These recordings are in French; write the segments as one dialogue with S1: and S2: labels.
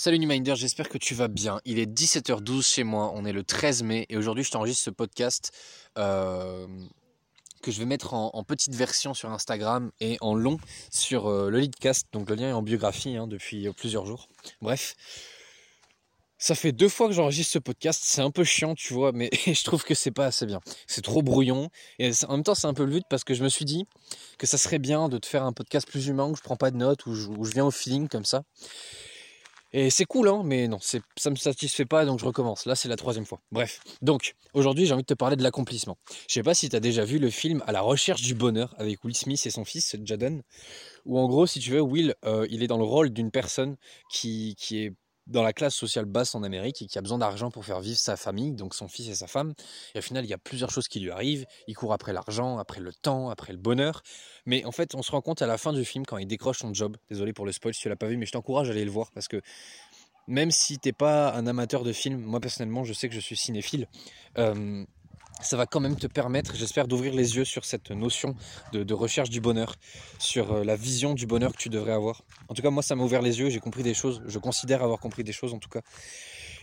S1: Salut Newminder, j'espère que tu vas bien. Il est 17h12 chez moi, on est le 13 mai et aujourd'hui je t'enregistre ce podcast euh, que je vais mettre en, petite version sur Instagram et en long sur euh, le Leadcast. Donc le lien est en biographie hein, depuis plusieurs jours. Bref, ça fait deux fois que j'enregistre ce podcast, c'est un peu chiant, tu vois, mais je trouve que c'est pas assez bien. C'est trop brouillon et en même temps c'est un peu le but parce que je me suis dit que ça serait bien de te faire un podcast plus humain où je prends pas de notes, où je viens au feeling comme ça. Et c'est cool, hein, mais non, ça ne me satisfait pas, donc je recommence. Là, c'est la troisième fois. Bref, donc, aujourd'hui, j'ai envie de te parler de l'accomplissement. Je sais pas si tu as déjà vu le film À la recherche du bonheur avec Will Smith et son fils, Jaden, où en gros, si tu veux, Will, euh, il est dans le rôle d'une personne qui, qui est dans la classe sociale basse en Amérique et qui a besoin d'argent pour faire vivre sa famille, donc son fils et sa femme. Et au final, il y a plusieurs choses qui lui arrivent. Il court après l'argent, après le temps, après le bonheur. Mais en fait, on se rend compte à la fin du film, quand il décroche son job, désolé pour le spoil si tu l'as pas vu, mais je t'encourage à aller le voir parce que même si t'es pas un amateur de films, moi personnellement, je sais que je suis cinéphile. Euh, ça va quand même te permettre, j'espère, d'ouvrir les yeux sur cette notion de, recherche du bonheur, sur euh, la vision du bonheur que tu devrais avoir. En tout cas, moi, ça m'a ouvert les yeux, j'ai compris des choses, je considère avoir compris des choses en tout cas.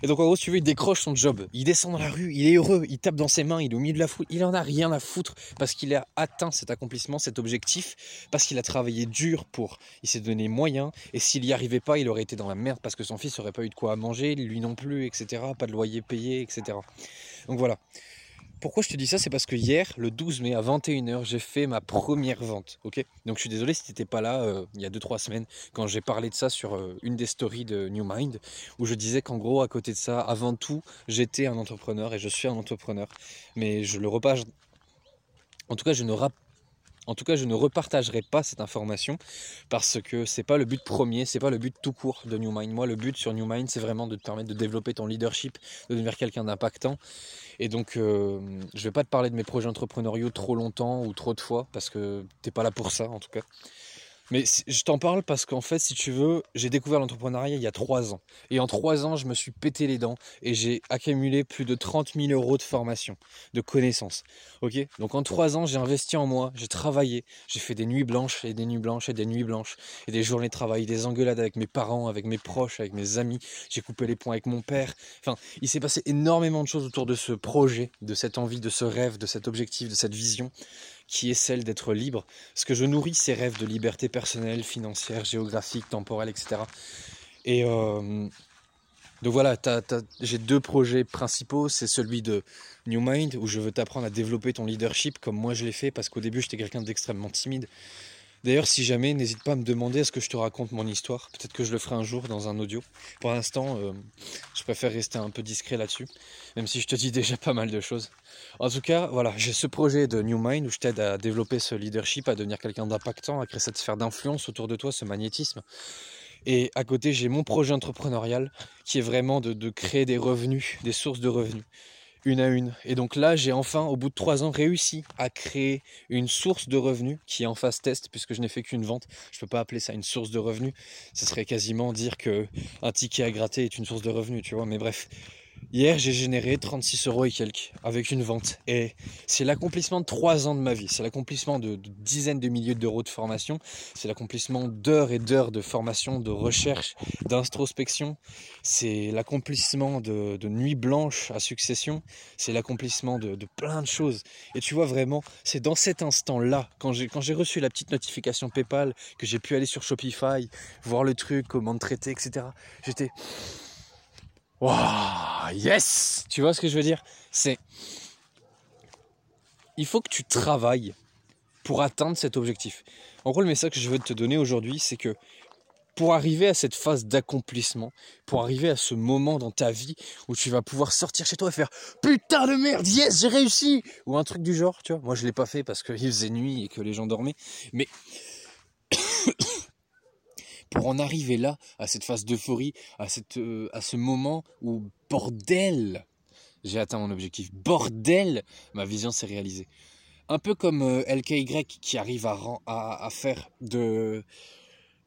S1: Et donc, en gros, si tu veux, il décroche son job, il descend dans la rue, il est heureux, il tape dans ses mains, il est au milieu de la foule, il en a rien à foutre parce qu'il a atteint cet accomplissement, cet objectif, parce qu'il a travaillé dur pour, il s'est donné moyens, et s'il n'y arrivait pas, il aurait été dans la merde parce que son fils n'aurait pas eu de quoi manger, lui non plus, etc., pas de loyer payé, etc. Donc voilà. Pourquoi je te dis ça C'est parce que hier, le 12 mai à 21h, j'ai fait ma première vente. Ok? Donc je suis désolé si tu n'étais pas là euh, il y a 2-3 semaines quand j'ai parlé de ça sur euh, une des stories de New Mind où je disais qu'en gros, à côté de ça, avant tout, j'étais un entrepreneur et je suis un entrepreneur. Mais je le repasse. En tout cas, je ne en tout cas, je ne repartagerai pas cette information parce que c'est pas le but premier, c'est pas le but tout court de New Mind. Moi, le but sur New Mind, c'est vraiment de te permettre de développer ton leadership, de devenir quelqu'un d'impactant. Et donc, euh, je vais pas te parler de mes projets entrepreneuriaux trop longtemps ou trop de fois parce que t'es pas là pour ça, en tout cas. Mais je t'en parle parce qu'en fait, si tu veux, j'ai découvert l'entrepreneuriat il y a trois ans. Et en trois ans, je me suis pété les dents et j'ai accumulé plus de 30 000 euros de formation, de connaissances. Ok? Donc en trois ans, j'ai investi en moi, j'ai travaillé, j'ai fait des nuits blanches et des nuits blanches et des nuits blanches et des journées de travail, des engueulades avec mes parents, avec mes proches, avec mes amis. J'ai coupé les points avec mon père. Enfin, il s'est passé énormément de choses autour de ce projet, de cette envie, de ce rêve, de cet objectif, de cette vision qui est celle d'être libre, parce que je nourris ces rêves de liberté personnelle, financière, géographique, temporelle, etc. Et euh, donc voilà, j'ai deux projets principaux. C'est celui de New Mind, où je veux t'apprendre à développer ton leadership comme moi je l'ai fait, parce qu'au début j'étais quelqu'un d'extrêmement timide. D'ailleurs, si jamais, n'hésite pas à me demander est-ce que je te raconte mon histoire. Peut-être que je le ferai un jour dans un audio. Pour l'instant, euh, je préfère rester un peu discret là-dessus, même si je te dis déjà pas mal de choses. En tout cas, voilà, j'ai ce projet de New Mind où je t'aide à développer ce leadership, à devenir quelqu'un d'impactant, à créer cette sphère d'influence autour de toi, ce magnétisme. Et à côté, j'ai mon projet entrepreneurial qui est vraiment de créer des revenus, des sources de revenus une à une. Et donc là, j'ai enfin, au bout de trois ans, réussi à créer une source de revenus qui est en phase test, puisque je n'ai fait qu'une vente. Je ne peux pas appeler ça une source de revenus. Ce serait quasiment dire que un ticket à gratter est une source de revenus, tu vois. Mais bref, Hier, j'ai généré 36 euros et quelques avec une vente. Et c'est l'accomplissement de trois ans de ma vie. C'est l'accomplissement de, dizaines de milliers d'euros de formation. C'est l'accomplissement d'heures et d'heures de formation, de recherche, d'introspection. C'est l'accomplissement de, nuits blanches à succession. C'est l'accomplissement de, plein de choses. Et tu vois vraiment, c'est dans cet instant-là, quand j'ai, quand j'ai reçu la petite notification PayPal, que j'ai pu aller sur Shopify, voir le truc, comment traiter, etc. J'étais Waouh, yes Tu vois ce que je veux dire? C'est. Il faut que tu travailles pour atteindre cet objectif. En gros, le message que je veux te donner aujourd'hui, c'est que pour arriver à cette phase d'accomplissement, pour arriver à ce moment dans ta vie où tu vas pouvoir sortir chez toi et faire putain de merde, yes, j'ai réussi Ou un truc du genre, tu vois. Moi, je l'ai pas fait parce qu'il faisait nuit et que les gens dormaient. Mais pour en arriver là, à cette phase d'euphorie, à, euh, à ce moment où, bordel, j'ai atteint mon objectif. Bordel, ma vision s'est réalisée. Un peu comme euh, LKY qui arrive à, à, faire de,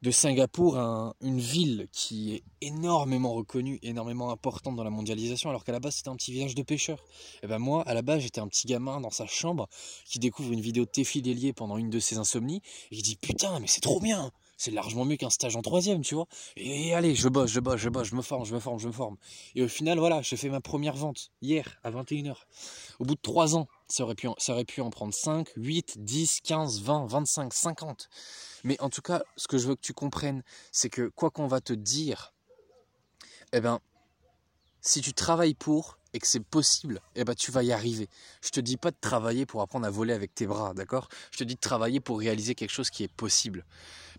S1: de Singapour une ville qui est énormément reconnue, énormément importante dans la mondialisation, alors qu'à la base c'était un petit village de pêcheurs. Et eh ben moi, à la base, j'étais un petit gamin dans sa chambre qui découvre une vidéo de Téfi pendant une de ses insomnies et qui dit putain, mais c'est trop bien, c'est largement mieux qu'un stage en troisième, tu vois. Et allez, je bosse, je bosse, je bosse, je me forme, je me forme, je me forme. Et au final, voilà, j'ai fait ma première vente hier à 21h. Au bout de 3 ans, ça aurait, pu, ça aurait pu en prendre 5, 8, 10, 15, 20, 25, 50. Mais en tout cas, ce que je veux que tu comprennes, c'est que quoi qu'on va te dire, eh ben, si tu travailles pour et que c'est possible, eh ben, tu vas y arriver. Je te dis pas de travailler pour apprendre à voler avec tes bras, d'accord? Je te dis de travailler pour réaliser quelque chose qui est possible.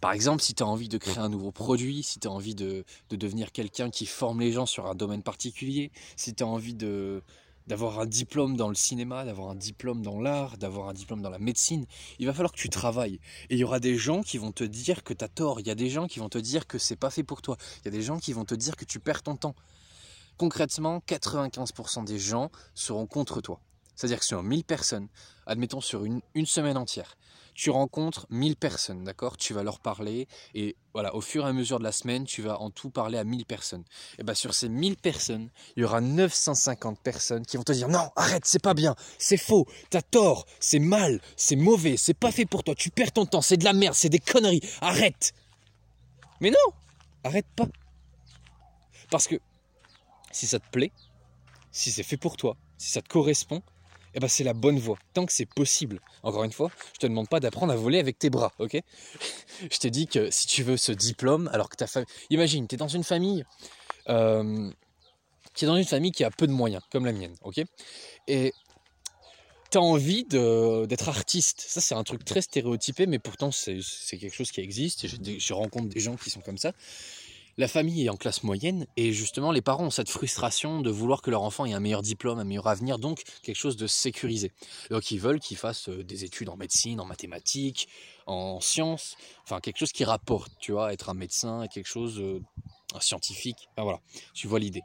S1: Par exemple, si tu as envie de créer un nouveau produit, si tu as envie de, de devenir quelqu'un qui forme les gens sur un domaine particulier, si tu as envie de, d'avoir un diplôme dans le cinéma, d'avoir un diplôme dans l'art, d'avoir un diplôme dans la médecine, il va falloir que tu travailles. Et il y aura des gens qui vont te dire que tu as tort, il y a des gens qui vont te dire que c'est pas fait pour toi, il y a des gens qui vont te dire que tu perds ton temps. Concrètement, 95% des gens seront contre toi. C'est-à-dire que sur 1000 personnes, admettons sur une, semaine entière, tu rencontres 1000 personnes, d'accord? Tu vas leur parler et voilà, au fur et à mesure de la semaine, tu vas en tout parler à 1000 personnes. Et bien sur ces 1000 personnes, il y aura 950 personnes qui vont te dire non, arrête, c'est pas bien, c'est faux, t'as tort, c'est mal, c'est mauvais, c'est pas fait pour toi, tu perds ton temps, c'est de la merde, c'est des conneries, arrête. Mais non, arrête pas. Parce que si ça te plaît, si c'est fait pour toi, si ça te correspond, eh ben c'est la bonne voie, tant que c'est possible. Encore une fois, je te demande pas d'apprendre à voler avec tes bras, ok? Je t'ai dit que si tu veux ce diplôme, alors que ta famille... Imagine, tu es dans une famille... Euh, qui dans une famille qui a peu de moyens, comme la mienne, ok? Et tu as envie d'être artiste. Ça, c'est un truc très stéréotypé, mais pourtant, c'est quelque chose qui existe. Je rencontre des gens qui sont comme ça la famille est en classe moyenne et justement les parents ont cette frustration de vouloir que leur enfant ait un meilleur diplôme, un meilleur avenir, donc quelque chose de sécurisé. Donc ils veulent qu'il fasse euh, des études en médecine, en mathématiques, en sciences, enfin quelque chose qui rapporte, tu vois, être un médecin, quelque chose euh, un scientifique, voilà, tu vois l'idée.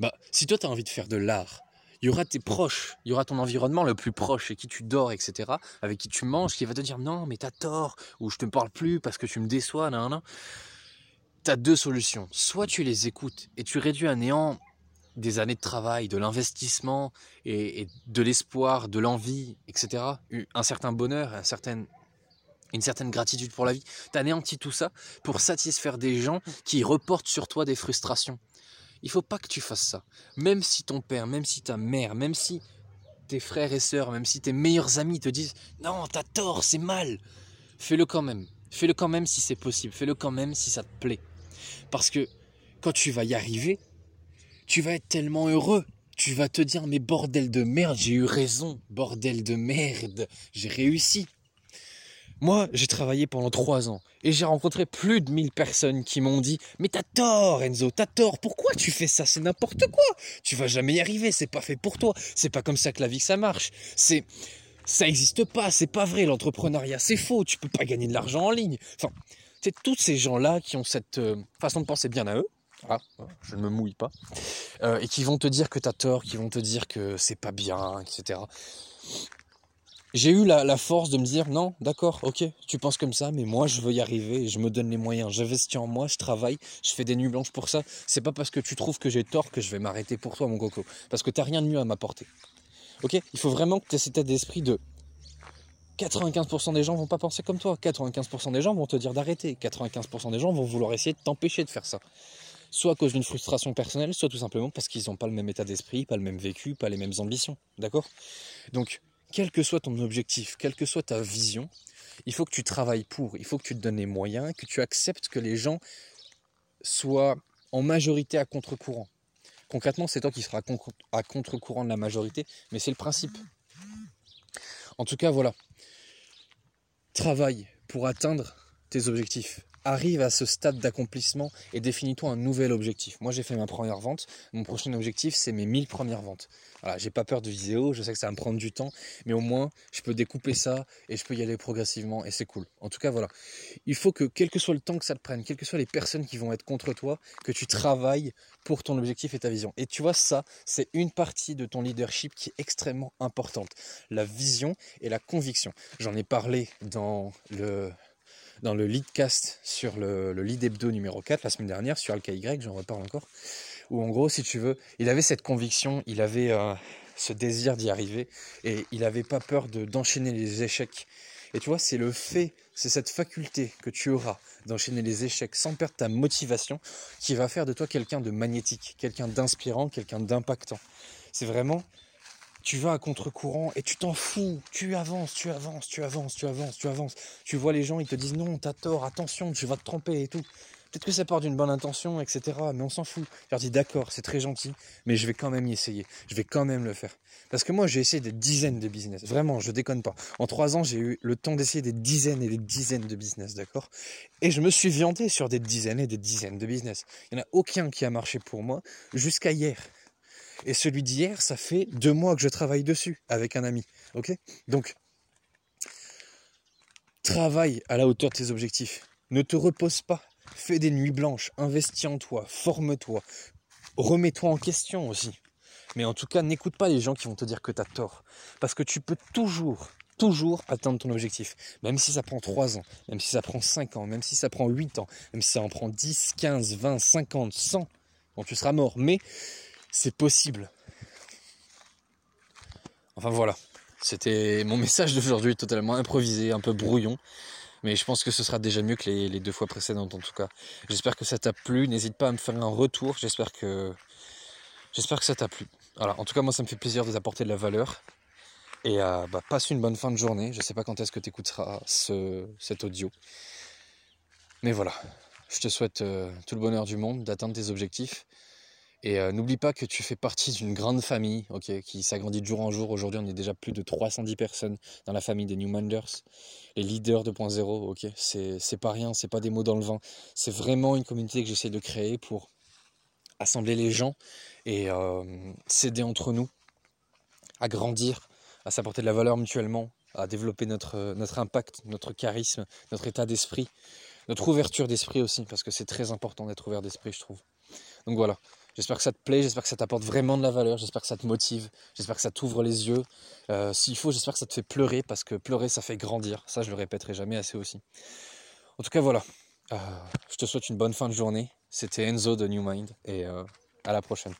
S1: Bah, si toi tu as envie de faire de l'art, il y aura tes proches, il y aura ton environnement le plus proche et qui tu dors, etc., avec qui tu manges, qui va te dire non, mais t'as tort, ou je te parle plus parce que tu me déçois, nan, nan tu as deux solutions. Soit tu les écoutes et tu réduis à néant des années de travail, de l'investissement et, de l'espoir, de l'envie, etc. Un certain bonheur, une certaine gratitude pour la vie. Tu anéantis tout ça pour satisfaire des gens qui reportent sur toi des frustrations. Il faut pas que tu fasses ça. Même si ton père, même si ta mère, même si tes frères et sœurs, même si tes meilleurs amis te disent non, t'as tort, c'est mal, fais-le quand même. Fais-le quand même si c'est possible. Fais-le quand même si ça te plaît. Parce que quand tu vas y arriver, tu vas être tellement heureux. Tu vas te dire, mais bordel de merde, j'ai eu raison. Bordel de merde, j'ai réussi. Moi, j'ai travaillé pendant trois ans et j'ai rencontré plus de 1000 personnes qui m'ont dit Mais t'as tort, Enzo, t'as tort, pourquoi tu fais ça? C'est n'importe quoi Tu vas jamais y arriver, c'est pas fait pour toi, c'est pas comme ça que la vie ça marche. C'est. Ça n'existe pas, c'est pas vrai, l'entrepreneuriat c'est faux, tu peux pas gagner de l'argent en ligne. C'est tous ces gens-là qui ont cette euh, façon de penser bien à eux, ah, je ne me mouille pas, euh, et qui vont te dire que tu as tort, qui vont te dire que c'est pas bien, etc. J'ai eu la, force de me dire non, d'accord, ok, tu penses comme ça, mais moi je veux y arriver, je me donne les moyens, j'investis en moi, je travaille, je fais des nuits blanches pour ça. C'est pas parce que tu trouves que j'ai tort que je vais m'arrêter pour toi, mon coco, parce que t'as rien de mieux à m'apporter. Ok Il faut vraiment que tu aies cet état d'esprit de 95% des gens vont pas penser comme toi. 95% des gens vont te dire d'arrêter. 95% des gens vont vouloir essayer de t'empêcher de faire ça. Soit à cause d'une frustration personnelle, soit tout simplement parce qu'ils n'ont pas le même état d'esprit, pas le même vécu, pas les mêmes ambitions. D'accord? Donc, quel que soit ton objectif, quelle que soit ta vision, il faut que tu travailles pour, il faut que tu te donnes les moyens, que tu acceptes que les gens soient en majorité à contre-courant. Concrètement, c'est toi qui seras à contre-courant de la majorité, mais c'est le principe. En tout cas, voilà. Travaille pour atteindre tes objectifs arrive à ce stade d'accomplissement et définis-toi un nouvel objectif. Moi, j'ai fait ma première vente. Mon prochain objectif, c'est mes 1000 premières ventes. Voilà, j'ai pas peur de vidéo, je sais que ça va me prendre du temps, mais au moins, je peux découper ça et je peux y aller progressivement et c'est cool. En tout cas, voilà. Il faut que, quel que soit le temps que ça te prenne, quelles que soient les personnes qui vont être contre toi, que tu travailles pour ton objectif et ta vision. Et tu vois, ça, c'est une partie de ton leadership qui est extrêmement importante. La vision et la conviction. J'en ai parlé dans le dans le leadcast sur le, lead hebdo numéro 4 la semaine dernière sur AlkaY, j'en reparle encore, où en gros, si tu veux, il avait cette conviction, il avait euh, ce désir d'y arriver et il n'avait pas peur d'enchaîner les échecs. Et tu vois, c'est le fait c'est cette faculté que tu auras d'enchaîner les échecs sans perdre ta motivation qui va faire de toi quelqu'un de magnétique, quelqu'un d'inspirant, quelqu'un d'impactant. C'est vraiment, tu vas à contre-courant et tu t'en fous, tu avances, tu avances, tu avances, tu avances, tu avances. Tu vois les gens, ils te disent non, t'as tort, attention, tu vas te tromper et tout. Peut-être que ça part d'une bonne intention, etc. Mais on s'en fout. Je leur dis d'accord, c'est très gentil, mais je vais quand même y essayer. Je vais quand même le faire. Parce que moi, j'ai essayé des dizaines de business. Vraiment, je déconne pas. En trois ans, j'ai eu le temps d'essayer des dizaines et des dizaines de business, d'accord? Et je me suis viandé sur des dizaines et des dizaines de business. Il n'y en a aucun qui a marché pour moi jusqu'à hier. Et celui d'hier, ça fait deux mois que je travaille dessus avec un ami. Ok? Donc, travaille à la hauteur de tes objectifs. Ne te repose pas. Fais des nuits blanches, investis en toi, forme-toi, remets-toi en question aussi. Mais en tout cas, n'écoute pas les gens qui vont te dire que tu as tort. Parce que tu peux toujours, toujours atteindre ton objectif. Même si ça prend 3 ans, même si ça prend 5 ans, même si ça prend 8 ans, même si ça en prend 10, 15, 20, 50, 100. Bon, tu seras mort. Mais c'est possible. Enfin voilà. C'était mon message d'aujourd'hui, totalement improvisé, un peu brouillon. Mais je pense que ce sera déjà mieux que les, deux fois précédentes en tout cas. J'espère que ça t'a plu. N'hésite pas à me faire un retour. J'espère que j'espère que ça t'a plu. Voilà. En tout cas, moi, ça me fait plaisir de t'apporter de la valeur. Et euh, bah, passe une bonne fin de journée. Je ne sais pas quand est-ce que tu écouteras ce, cet audio. Mais voilà. Je te souhaite euh, tout le bonheur du monde, d'atteindre tes objectifs. Et euh, n'oublie pas que tu fais partie d'une grande famille ok, qui s'agrandit de jour en jour. Aujourd'hui, on est déjà plus de 310 personnes dans la famille des New Minders, les leaders 2.0. Ok, c'est pas rien, c'est pas des mots dans le vent. C'est vraiment une communauté que j'essaie de créer pour assembler les gens et euh, s'aider entre nous à grandir, à s'apporter de la valeur mutuellement, à développer notre impact, notre charisme, notre état d'esprit, notre ouverture d'esprit aussi, parce que c'est très important d'être ouvert d'esprit, je trouve. Donc voilà, J'espère que ça te plaît, j'espère que ça t'apporte vraiment de la valeur, j'espère que ça te motive, j'espère que ça t'ouvre les yeux. Euh, s'il faut, j'espère que ça te fait pleurer, parce que pleurer, ça fait grandir. Ça, je le répéterai jamais assez aussi. En tout cas, voilà. Euh, je te souhaite une bonne fin de journée. C'était Enzo de New Mind, et euh, à la prochaine.